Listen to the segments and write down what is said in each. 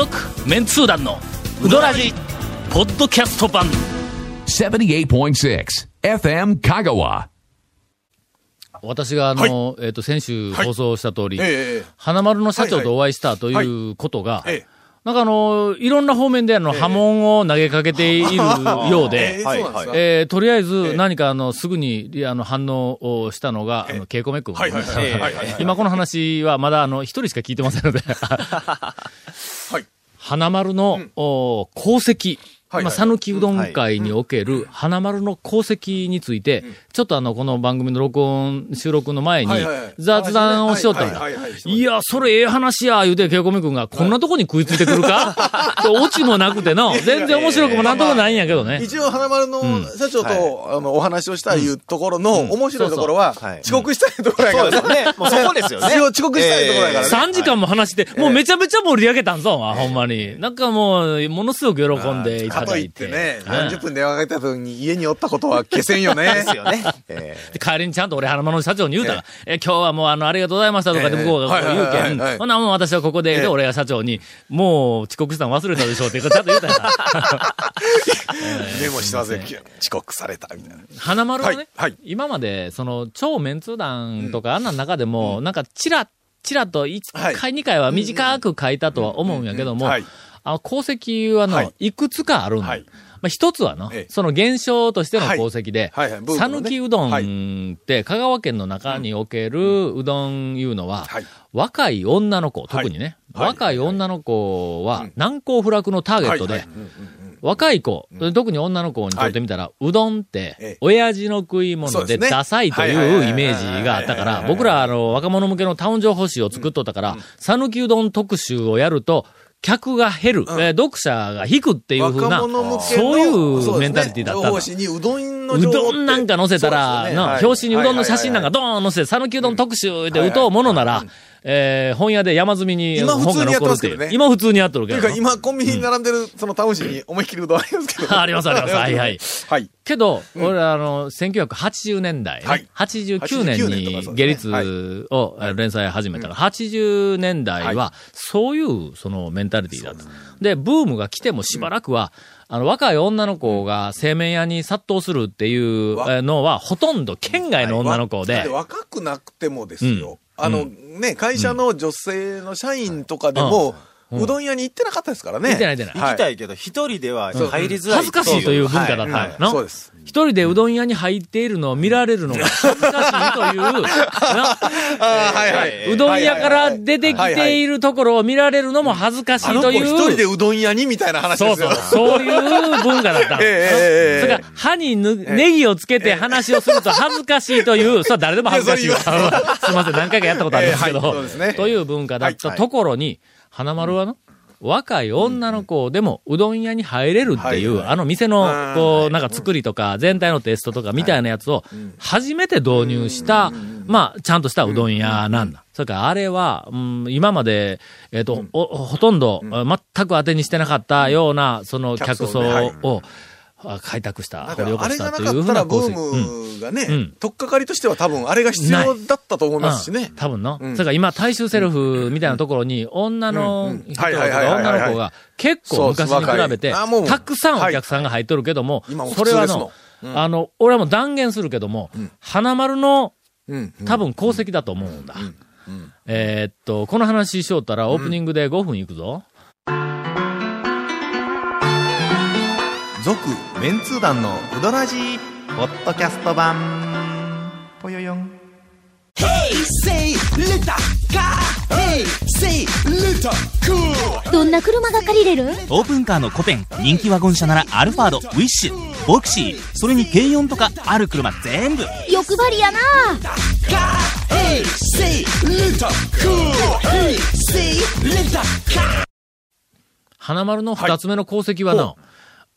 続メンツー団のウドラジポッドキャスト版。78.6 FM Kagawa. 私があの、えっ、と、先週放送した通り、ええええ。花丸の社長とお会いしたということが、ええなんかあの、いろんな方面であの、波紋を投げかけているようで、えとりあえず何かあの、すぐにあの反応をしたのが、あの、ケイコメ君。今この話はまだあの、一人しか聞いてませんので、はい。花丸の、お功績。はいはい。まあ、讃岐うどん会における花丸の功績について、ちょっとあの、この番組の録音、収録の前にはいはいはい。雑談をしよったんだはいはいはい。はい。いや、それええ話や、言うて、ケイコメ君が、こんなとこに食いついてくるか？でオチもなくての、全然面白くもなんともないんやけどね。一応、花丸の社長と、あの、お話をしたいうところの、面白いところは遅刻したいところやから。そうですよね。もうそこですよね。一応遅刻したいところやからね。3時間も話して、もうめちゃめちゃ盛り上げたんぞ、ほんまに。なんかもう、ものすごく喜んでいたかとい。っててね、うん40分電話かけた時に家におったことは消せんよね。ですよね。えで帰りにちゃんと俺、花丸の社長に言うたら、え今日はもうあの、ありがとうございましたとかでええ向こうがこう言うけん、ほんならもう私はここで、で、俺が社長に、もう遅刻したの忘れたでしょうってちゃんと言うたら、メモしてま。遅刻された、みたいな。花丸はね、今まで、その、超メンツー団とかあんな中でも、なんか、チラッ、チラッと1はい回、2回は短く書いたとは思うんやけども、はい。あの、功績はの、はい。い、くつかあるんだ。はい。まあ、一つはの、ええ。その現象としての功績で、讃岐うどんって、香川県の中におけるうどんいうのは、はい。若い女の子、特にね、はい。若い女の子は、難攻不落のターゲットで、はい。はい。若い子、特に女の子にとってみたら、うどんってええ、親父の食い物でダサいとはいはいはいはいいうイメージがあったから、はいはいはいはい僕ら、あの、若者向けのタウン情報誌を作っとったから、讃岐うどん特集をやると、客が減る、えー読者が引くっていうふうな、そういうメンタリティだったにうどんのうどんなんか載せたら、ね。はい表紙にうどんの写真なんかドーン載せて、讃岐うどん特集で打とうものなら、えー本屋で山積みに今普本が通にやって残るけどね。今普通にやっとるけどというか。今コンビニに並んでるそのタウン誌に思いっきりうどんありますけど。ありますあります。はいはい。はい。けど、俺あの、1980年代ね、はい。89年89年とかに下律を連載始めたから、80年代は、そういうそのメンタリティだった。で、ブームが来てもしばらくは、あの、若い女の子が製麺屋に殺到するっていうのは、ほとんど県外の女の子で。若くなくてもですよ。うん。あの、ね、会社の女性の社員とかでも、うどん屋に行ってなかったですからね。見てない見てない。ー行きたいけど、一人では入りづらい。恥ずかしいという文化だった。はい。よな。そうです。一人でうどん屋に入っているのを見られるのが恥ずかしいという、な。あはいはうどん屋から出てきているところを見られるのも恥ずかしいという。一人でうどん屋にみたいな話そうですよ。そう、そう。いう文化だった。の。ええええええそれから、歯にぬネギをつけて話をすると恥ずかしいという、それは誰でも恥ずかしい。すいません、何回かやったことありますけええはい。そうどですね、という文化だったところに、花丸はの、若い女の子でもうどん屋に入れるっていう、はいあの店の、うんこう、なんか作りとか、全体のテストとかみたいなやつを、初めて導入した、まあ、ちゃんとしたうどん屋なんだ。それからあれは、うん、今まで、えっ、と、おほとんど、全く当てにしてなかったような、その客層を、あ開拓した、掘り起こしたというふうな功績。うん。ームがね、うん。とっかかりとしては多分あれが必要だったと思いますしね。うん。多分の。うん。それから今、大衆セルフみたいなところに、女の人女の子が結構昔に比べて、たくさんお客さんが入っとるけどもそれはのあの、俺はもう断言するけども、花丸のうん。多分功績だと思うんだ。えーっと、この話しよったらオープニングで5分いくぞ。続、メンツー団のうどらじポッドキャスト版。ぽよよん。Say little car. Hey, say little cool. どんな車が借りれる？オープンカーのコペン、人気ワゴン車ならアルファード、ウィッシュ、ボクシー、それに軽4とかある車全部。欲張りやな.花丸の二つ目の功績はな、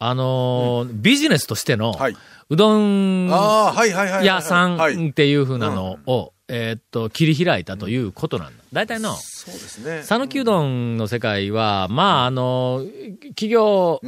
あのービジネスとしての、はい。うどん。屋さはいんっていうふうなのを、えーっと、切り開いたということなんだ。大体の、そうですね。讃岐うどんの世界は、まあ、あの、企業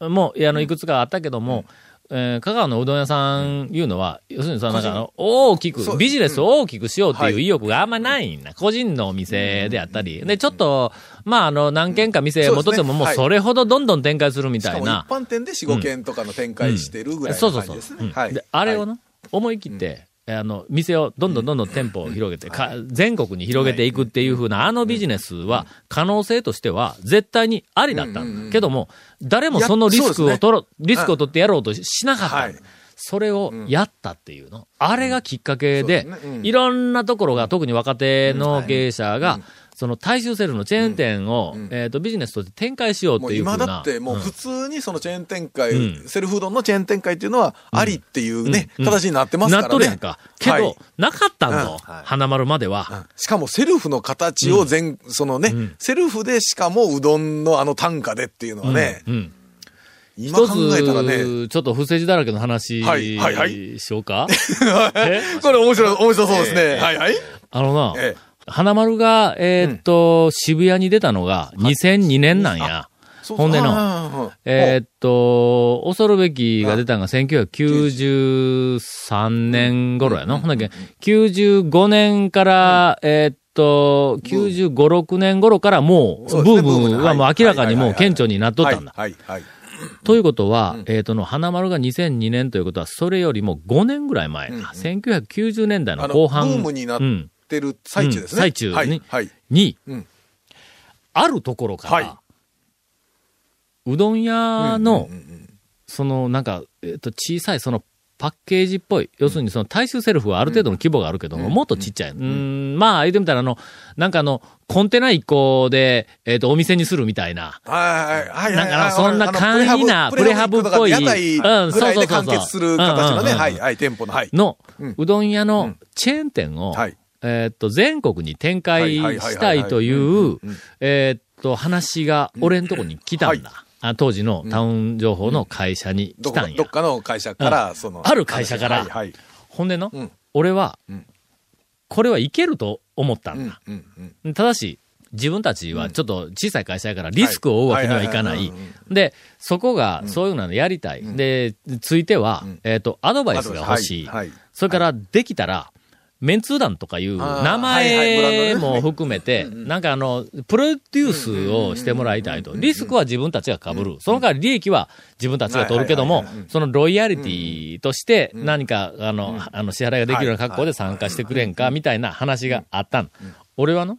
も、あの、いくつかあったけども、えー香川のうどん屋さんいうのは、要するにさ、なんかあの、大きく、ビジネスを大きくしようっていう意欲があんまないんだ。個人のお店であったり。で、ちょっと、まあ、あの、何軒か店うん持っとってももうそれほどどんどん展開するみしたいな。般店で4、5軒とかの展開してるぐらいそうそうそう。の感じですね。はい。うんで、あれをはい。な、思い切って、あの、店をどんどんどんどん店舗を広げて、か全国に広げていくっていうふうな、あのビジネスは、可能性としては、絶対にありだったんだ。けども、誰もそのリスクを取ろ、リスクを取ってやろうとしなかった。それをやったっていうの。あれがきっかけでいろんなところが、特に若手の経営者が、その大衆セルのチェーン店を、えっと、ビジネスとして展開しようっていうふうな。今だってもううん普通にそのチェーン展開、うん。セルフうどんのチェーン展開っていうのはありっていうね、うん。形になってますからね。なっとるやんか。けど、はい。なかったんはい。花丸までは。しかもセルフの形を全、そのね、ん。セルフでしかもうどんのあの単価でっていうのはね、うん。今一考えたらね、つ、ちょっと不正字だらけの話、はい。はい。はい。しようか？え これ面白い、面白そうですね。はい。はい。あのな、え花丸が、えーっと、渋谷に出たのが2002年なんや。ほんでののえーっと、恐るべきが出たのが1993年頃やの。ほんだけ、95年から、えーっと、95、6年頃からもう、うですねームがもう明らかにもう顕著になっとったんだ。はい、はい、はい。ということは、えっ、との、花丸が2002年ということは、それよりも5年ぐらい前か、1990年代の後半。ームになっうんてる最中ですね。うん最中に。はい、はい。に、うん。あるところから、はい。うどん屋の、うんうんうんその、なんか、えっ、と、小さい、その、パッケージっぽい。要するに、その、大衆セルフはある程度の規模があるけども、もっとちっちゃい。うん、まあ、言ってみたら、あの、なんかあの、コンテナ1個で、えっ、と、お店にするみたいな。はいはいはい。はい。なんかそんな簡易なプレハブっぽい。うんそうそうそうそう。結する形のね、うんうんうんはい、はい、店舗の、はい。のうん、うどん屋のチェーン店を、はいえーっと、全国に展開したいといういうんうん、えーっと、話が俺んとこに来たんだ。はあ当時のタウン情報の会社に来たんやどこかどっ。かの会社から、その。ある会社からはい、はい。ほんでのうん、俺はうん、これはいけると思ったうんんだ。、うん、うん。ただし、自分たちはちょっと小さい会社やからリスクを負うわけにはいかない。で、そこがそういうのやりたい。で、ついてはん、えーっと、アドバイスが欲しい。それから、できたら、メンツー団とかいう名前も含めて、なんかあの、プロデュースをしてもらいたいと。リスクは自分たちが被る。その代わり利益は自分たちが取るけどもそのロイヤリティとして何か、あの、あの、支払いができるような格好で参加してくれんか、みたいな話があったの。俺はの、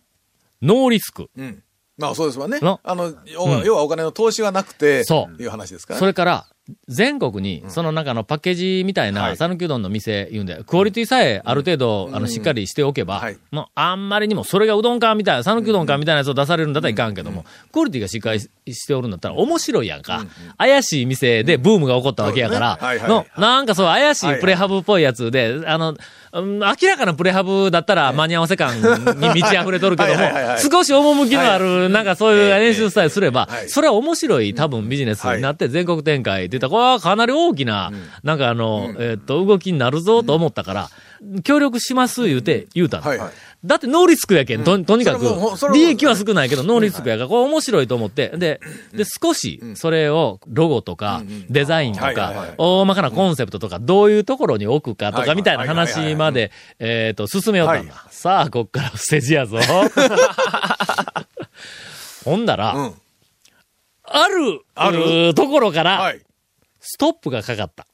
ノーリスク。うん。まあそうですわねの？あの、要は要はお金の投資はなくて、そういう話ですか？ら。それから、全国に、その中のパッケージみたいな、はい。讃岐うどんの店言うんで、クオリティさえある程度、あの、しっかりしておけばはい、もうあんまりにも、それがうどんかみたいな、讃岐うどんかみたいなやつを出されるんだったらいかんけども、クオリティがしっかりしておるんだったら面白いやんか。怪しい店でブームが起こったわけやからの、なんかそう、怪しいプレハブっぽいやつで、あの、うん明らかなプレハブだったら間に合わせ感に満ち溢れとるけども少し趣のある、なんかそういう練習スタイルすればは、い。それは面白い多分ビジネスになって全国展開って言ったら、これはかなり大きな、なんかあの、えっと、動きになるぞと思ったから、協力します言うて、言うたの。だってノーリスクやけん、ととにかく利益は少ないけど、ノーリスクやから、これ面白いと思って、で、で、少し、それを、ロゴとか、デザインとか大まかなコンセプトとか、どういうところに置くかとか、はいみたいな話まで、えっと、進めよったんだは。さあ、こっからステージやぞ。ほんだら、うん。ある、ある？ところから、はい。ストップがかかった。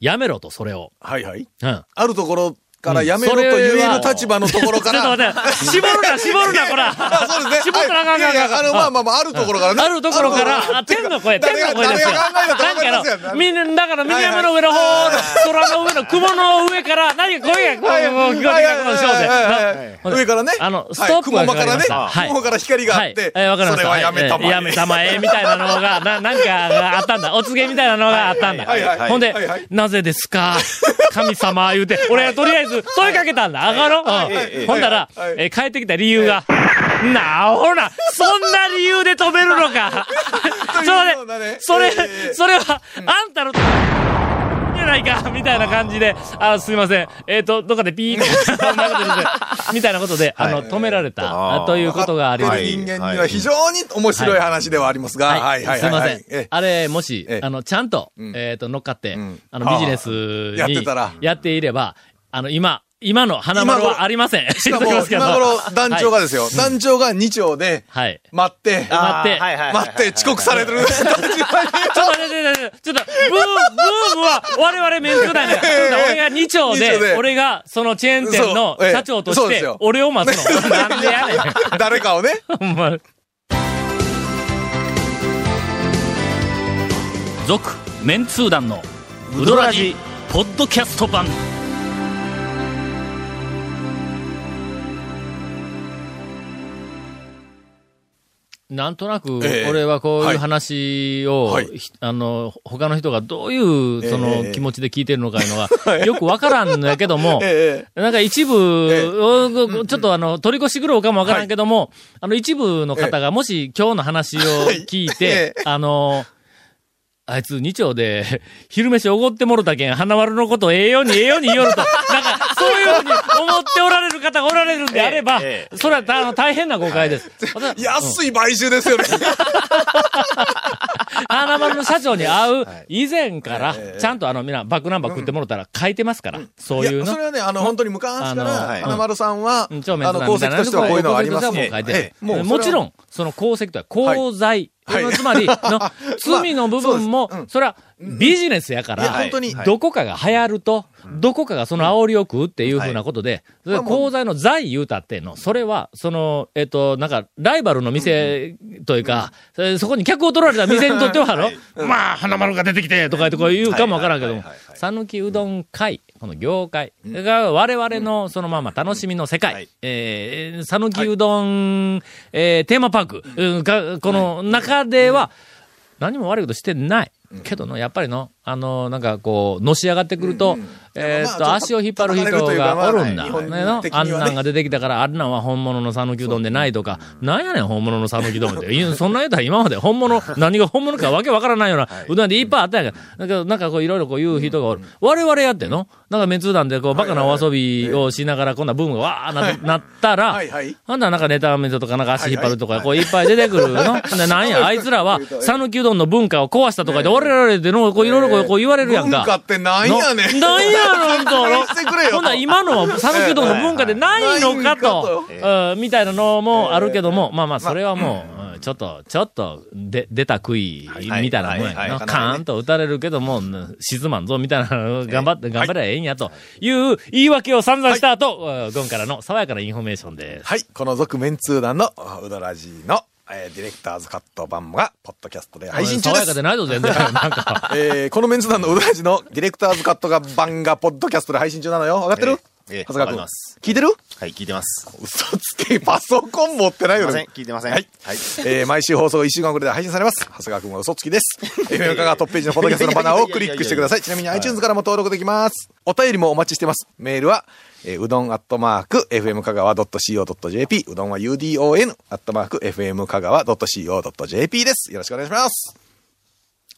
やめろと、それを。はいはい。うん。あるところからやめろうんと言える立場のところかちょっとら。待って、絞るな、絞るな、こら。あそうですね。絞ったらあかんあかんあかあの、まあまあまあ、あるところからね。あるところから、あ天の声、天の声ですよ。なんかの、みんな、だから、南山の上の方の、空の上の雲の上から、何か声が、こう、聞こえてきたこの小はいはいはいではい。上からね。あの、はいストップが。雲間からね。雲から光があって。それはやめたまえ。やめたまえ、みたいなのが、な、なんかがあったんだ。お告げみたいなのがあったんだ。ほんでなぜですか？神様言うて、俺はとりあえず問いかけたんだ。あがろう。んほんだら、はい。えー帰ってきた理由が、なあ、ほら、そんな理由で止めるのか。そうだね。ね、それえ、ーそれは、あんたの、ないかみたいな感じで、あすいません。えっ、と、どっかでピーって、そんなことですねみたいなことで、あの、止められた、ということがあります。人間には非常に面白い話ではありますが、はいはいはい。すいませんえ。あれ、もし、あの、ちゃんと、えっと、乗っかってん、あの、ビジネスにやってたらやっていれば、あの、今、今の花丸はありません。しかも、今頃、団長がですよ、はい団長が2丁で、はい。待って、待って待って、遅刻されてる。ちょっと待って、ちょっと待って、ちょっと、ブー、ブームは我々メンツ団だから。そうだ俺が2丁でで、俺がそのチェーン店の社長として俺を待つの。なんでやねん。誰かをね。ほんま。続、メンツー団の、ウドラジ、ポッドキャスト版。なんとなくええ、俺はこういう話を、はい。ひあの、他の人がどういう、そえ。の、え気持ちで聞いてるのかいうのが、よくわからんのやけども、ええ。なんか一部、おちょっとあの、取り越し苦労かもわからんけども、あの一部の方がもし今日の話を聞いて、ええ。あの、あいつ二丁で、昼飯おごってもろたけん、花丸のことええようにええように言いよると、なんか、そういうふうに思っておられる方がおられるんであれば、えそれはたあの大変な誤解です。私安い買収ですよね。花丸の社長に会う以前からええ、ちゃんとあの、みんなバックナンバー食ってもろたら書いてますから、そういうや、のそ。れはね、あの、本当に昔から、はい花丸さんは、あの、功績としてはこういうのはあります。功績としてはもう書いてええもうそれは。もちろん、その功績とは功罪。はい。つまり、の、罪の部分も、それはビジネスやから、本当に。どこかが流行ると、どこかがその煽りを食うっていうふうなことで、それで功罪の罪言うたってんの、それは、その、えっと、なんか、ライバルの店というか、そこに客を取られた店にとっては、あの、まあ、花丸が出てきて、とか言ってこう言うかもわからんけども、讃岐うどん会、この業界が我々のそのまま楽しみの世界、えー、讃岐うどん、えーテーマパーク、うん。が、この中では、何も悪いことしてない。けどの、やっぱりの、あの、なんかこう、のし上がってくると、えーっと、まあ足を引っ張る人がおるんだ。まあねのあんなんが出てきたから、あんなんは本物の讃岐うどんでないとか、なんやねん、本物の讃岐うどんって。そんなん言うたら今まで本物、何が本物かわけわからないような、うどんでいっぱいあったんやから。だけど、なんかこう、いろいろこう言う人がおる。我々やっての？なんか滅団でこう、バカなお遊びをしながら、こんなブームがわーななったら、はいはい。ほんならなんかネタメントとかなんか足引っ張るとか、こういっぱい出てくるの？なんや、あいつらは、讃岐うどんの文化を壊したとかで、俺らでの、こういろいろこうこう言われるやんか。文化ってなんやねん。ななんやろんと。ほんなら今のは讃岐うどんの文化でないのかと、うんみたいなのもあるけども、まあまあ、それはもう、うんちょっと、ちょっと、で、出た杭みたいなもんやな。カーンと打たれるけども、うん沈まんぞ、みたいな、頑張って、頑張ればええんやという言い訳を散々した後、うんゴンからの爽やかなインフォメーションです。はい。この続メンツー団のうどらじの、えーディレクターズカット版が、ポッドキャストで配信中です爽やかで。ないぞ、全然。なんか。えーこのメンツー団のうどらじのディレクターズカットが版がポッドキャストで配信中なのよ。わかってる？ええええ長谷川君。聞いてる？はい、聞いてます。嘘つけ、パソコン持ってないよねすいません、。聞いてません。はい。はい。えー毎週放送1週間遅れで配信されます。長谷川くんは嘘つきです。FM 香川トップページのポッドキャストのバナーをクリックしてください。ちなみに iTunes からも登録できます。お便りもお待ちしてます。メールは、えーうどんアットマーク、FM 香川 .co.jp、うどんは UDON、アットマーク、FM 香川 .co.jp です。よろしくお願いします。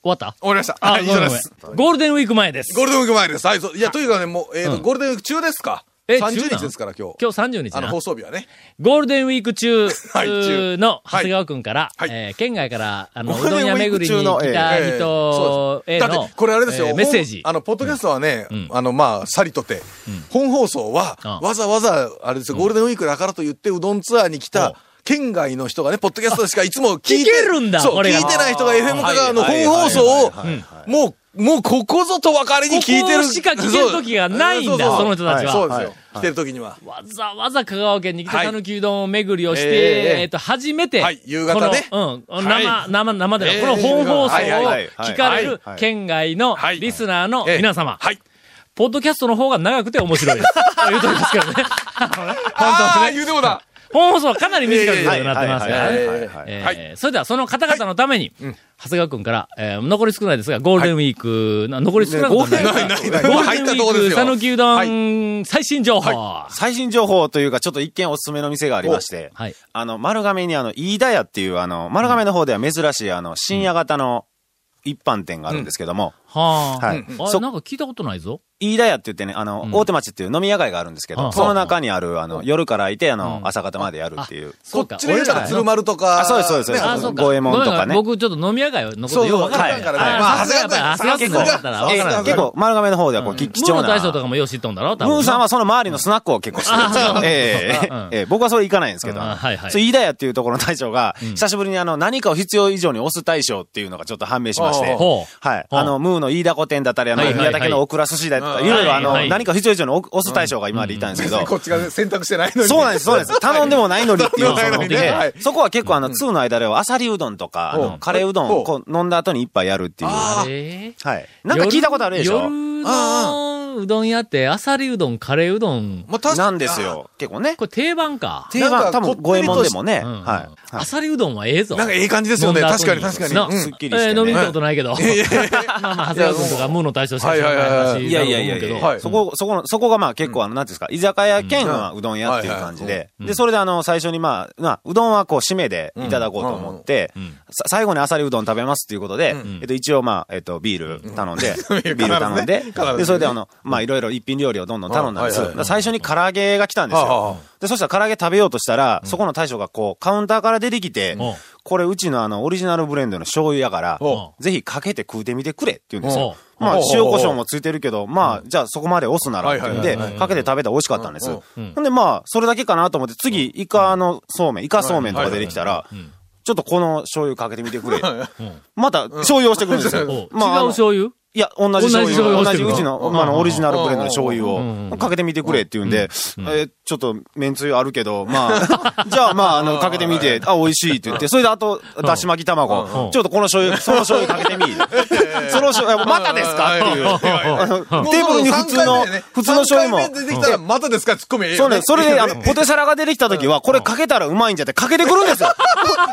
終わった？終わりました。あ、はい、以上です。ゴールデンウィーク前です。ゴールデンウィーク前です。はい、そういや、というかね、もう、えーとうんゴールデンウィーク中ですか？え中 ?30 なん？日ですから、今日。今日30日あの、な放。送日はね。ゴールデンウィーク中はい中の長谷川くんから、はいえー県外から、あの、うどん屋巡りに来たええ人へのだって、、これあれですよ、えーメッセージ。本あの、ポッドキャストはね、んあの、まあ、さりとて、本放送は、あわざわざ、あれですよ、ゴールデンウィークだからと言って、うどんツアーに来おた、県外の人がね、ポッドキャストでしかいつも聞い聞てけるんだそう、聞いてない人が FM 香川のはい本放送をもう、もうここぞと分かりに聞いてる。ここしか聞ける時がないんだその人たちはそうですよはい。来てる時には。わざわざ香川県に来て、はいたぬきうどん巡りをして、えええっと、初めて、はい夕方ねこの、うん、はい生、生、生でこの本放送を聞かれるはい県外のはいリスナーのええ皆様、はい。ポッドキャストの方が長くて面白いです。言うとりますけどね。あのねあね。言うてもだ。本放送はかなり短くはいなってますからね。それではその方々のために、長谷川くんから、えー残り少ないですが、ゴールデンウィーク、な残り少ない。ゴール入デンウィーク。讃岐うどん、最新情報。は最新情報というか、ちょっと一見おすすめの店がありまして、い。あの、丸亀にあの、飯田屋っていう、あの、丸亀の方では珍しい、あの、深夜型の一般店があるんですけども、はあ。はいあそなんか聞いたことないぞ。飯田屋って言ってね、あの、ん大手町っていう飲み屋街があるんですけうんど、その中にある、あの、夜からいて、あのう、ん朝方までやるっていう。そっちで言うたら鶴丸とか。あそうですそうですねそうですあ、そうか。五右衛門とかね僕ちょっと飲み屋街のことよくわからんそうそうわからねあまあ長谷川君さすがだったらわからない。結構、丸亀の方ではこう、き貴ムーの重な。大将とかもよう知っとんだろ多分。ムーさんはその周りのスナックを結構知ってる。ええ僕はそれ行かないんですけど。うんはいはいそう、飯田屋っていうところの大将が、久しぶりにあの、何かを必要以上に押す大将っていうのがちょっと判明しまして。はい。あの、ムーの飯田古典だったり、あの、宮崎のオクラ寿司だったり、うんいろいろあの、何か必要以上に押す大将が今までいたんですけど。こっちが選択してないのに。そうなんです、そうなんです。頼んでもないのにっていうの頼んでもないのにねはい。で、そこは結構あの、通の間では、アサリうどんとか、カレーうどんをこう飲んだ後に一杯やるっていう。はえい。なんか聞いたことあるでしょ？夜のうどん屋って、あさりうどん、カレーうどん、まあ、確かなんですよ。結構ね。これ定番か。定番、なんか多分、五右衛門でもね。うん。はい。あさりうどんはええぞ。なんかええ感じですよね。確かに確かに。な。うんすっきりしてね。えー飲みに行ったことないけど。まあまあ、長谷川君とかムーの大将しか知らない話いやいやいやいや、そこ、そこの、そこがまあ結構あの、なんていうんですか、居酒屋兼まあうどん屋っていう感じで、で、それであの、最初にまあ、まあ、うどんはこう、締めでいただこうと思って、さ最後にあさりうどん食べますっていうことで、えっと、一応まあ、えっと、ビール頼んで、ビール頼んでで、それであの、まあ、いろいろ一品料理をどんどん頼んだんです。最初に唐揚げが来たんですよ。で、そしたら唐揚げ食べようとしたら、そこの大将がこう、カウンターから出てきてうん、これうちのあの、オリジナルブレンドの醤油やからうん、ぜひかけて食うてみてくれって言うんですよ。うん。まあ塩胡椒もついてるけど、まあ、じゃあそこまで押すならってんでかけて食べたら美味しかったんです。うん。ほんでまあ、それだけかなと思って、次、イカのそうめん、イカそうめんとか出てきたら、ちょっとこの醤油かけてみてくれ。また、醤油をしてくるんですおよ。違う醤油？いや、同じ醤同じ醤油油。同じうちの、まあオリジナルブレンドの醤油うんをかけてみてくれって言うんで、えーちょっと、めんつゆあるけど、まあ、じゃあまあ、あの、かけてみて、あ、美味しいって言って、それであと、だし巻き卵、ちょっとこの醤油、その醤油かけてみ。その醤油、またですか？っていう。テーブルに普通の、普通の醤油も。3。回目出てきたら、またですか？ツッコミ。そうね、それで、あの、ポテサラが出てきた時は、これかけたらうまいんじゃって、かけてくるんですよ。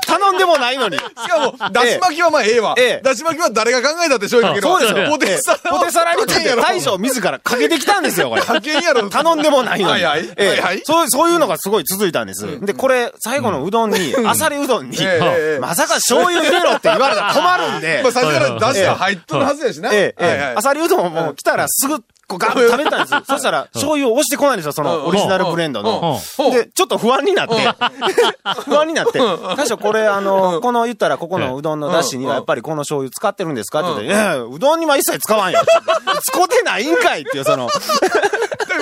頼んでもないのに。しかも、だし巻きはまあええわ。ええ。だし巻きは誰が考えたって醤油かけるわ。そうですよ。ポテサラを。ポテサラに大将自らかけてきたんですよ、これ。かけんやろ。頼んでもないのに。はいはいそう、そういうのがすごい続いたんです。で、これ、最後のうどんに、あさりうどんに、まさか醤油入れろって言われたら困るんでまあ、、最初からだしが入っとるはずやしな。ええ、あさりうどんも来たらすぐ、こうガ食べたんですよ。そしたら、醤油を押してこないんですよ、そのオリジナルブレンドの。うん。で、ちょっと不安になって、不安になって、大将これあの、この言ったらここのうどんの出汁にはやっぱりこの醤油使ってるんですかって言って、うどんには一切使わんよ。使ってないんかいっていう、その、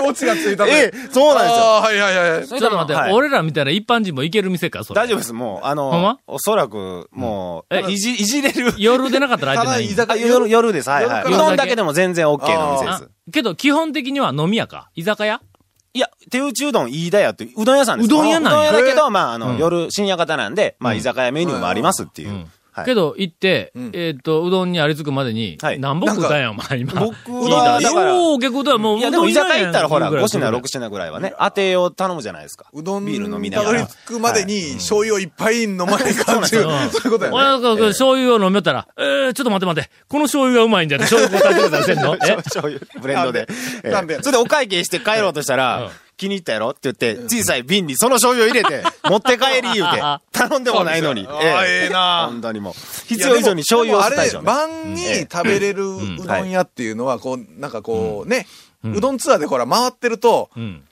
でオチがついたとええ、そうなんですよ。ああ、はいはいはい。ちょっと待って、はい俺らみたいな一般人も行ける店か、それ。大丈夫です、もう、あほんま？の、おそらく、もう、えいじ、いじれる。夜でなかったら空いてない？あ夜、夜です、はいはい。うどんだけ？でも全然 OK の店であす。けど、基本的には飲み屋か？居酒屋？いや、手打ちうどん飯田屋っていう、うどん屋さんです。うどん屋なんやうどん屋だけど、まあ、あの、うん夜、深夜型なんで、まあ、居酒屋メニューもありますっていう。はいけど、行って、えっと、うどんにありつくまでに、はい何本食うたんや、お前、今。僕はだからよう結構だよ、もう、いや、でも居酒屋行ったらほら、5品、6品。品ぐらいはね、当てを頼むじゃないですか。うどんビール飲みなたどりがら。着くまでに醤油をいっぱい飲まない感じ。そういうことやね。俺が醤油を飲めたら、えー、ちょっと待って待って、この醤油がうまいんじゃって、醤油こうやってしてんの？え醤油、ブレンドで。ええなんでそれでお会計して帰ろうとしたら、気に入ったやろって言って、小さい瓶にその醤油を入れて、持って帰り言うて、頼んでもないのに。ええ。な。本当にもう。必要以上に醤油を押す大将でもあれ、晩に食べれるうどん屋っていうのは、こう、なんかこう、ね、うどんツアーでほら、回ってると、うん。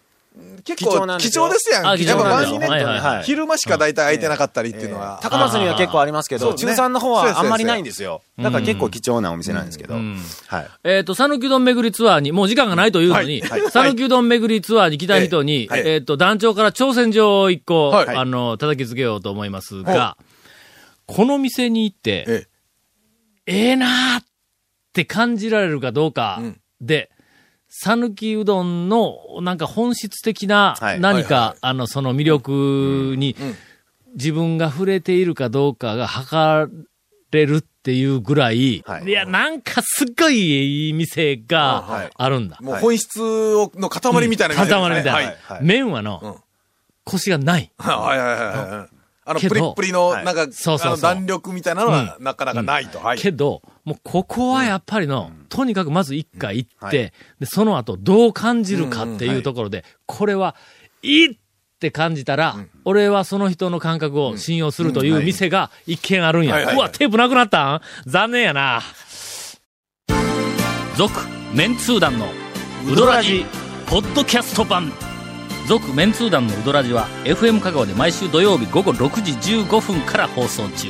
結貴重構貴なんですよ。重ですやん。やっ重なんですよ。ぱ晩にね、はいはいはい。昼間しか大体空いてなかったりっていうのは。高松には結構ありますけど、中山の方はあんまりないんですよ。だから結構貴重なお店なんですけど。んはい。えっ、と、讃岐うどん巡りツアーに、もう時間がないというのに、はい。はい。讃岐うどん巡りツアーに来た人に、はい。えっ、と、団長から挑戦状を一個、はい。あの、叩きつけようと思いますが、この店に行って、ええ。えなーって感じられるかどうかうん。で、讃岐うどんの、なんか本質的なはい。何か、はいはい。あの、その魅力に、自分が触れているかどうかが測れるっていうぐらい、はい。いや、なんかすっごいいい店がはい。あるんだ。もう本質をの塊みたいな店ですね。塊みたい。な。はい。はい麺はうん。の、コシがない。はいはいはいはい。あの、プリップリの、はい。なんか、そうそう弾力みたいなのは、なかなかないと。はい。けど、もうここはやっぱりの、とにかくまず一回行って、はい。で、その後どう感じるかっていうところで、これは、いいって感じたら、俺はその人の感覚を信用するという店が一軒あるんや。うわ、テープなくなったん？残念やな。続メンツー団のウドラジポッドキャスト版。続メンツー団のウドラジは FM 香川で毎週土曜日午後6時15分から放送中